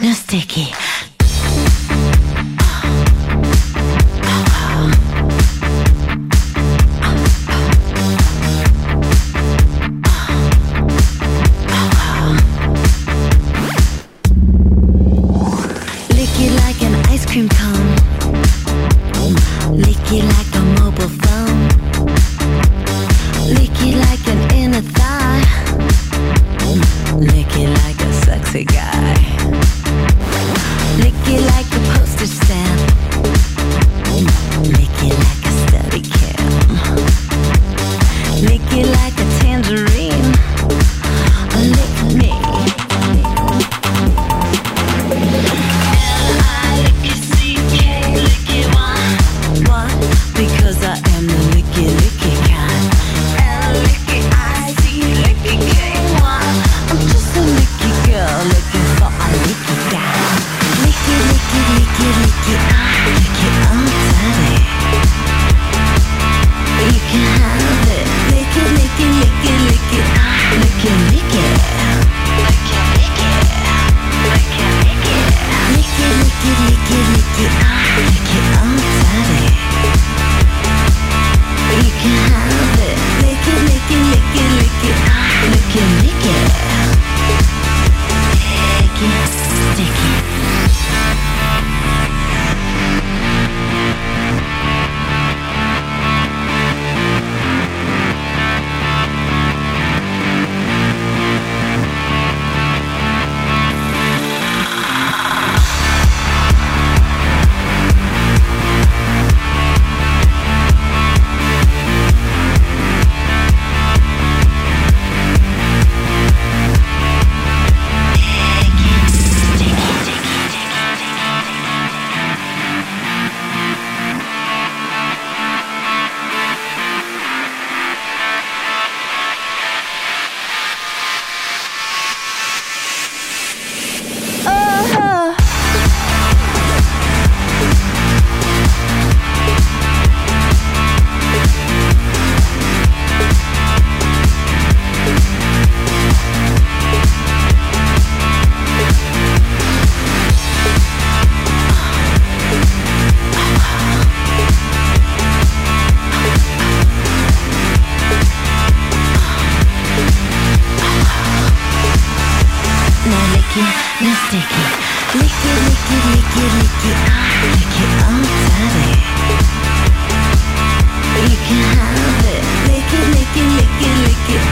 ヌステキ。lick it, lick it, lick it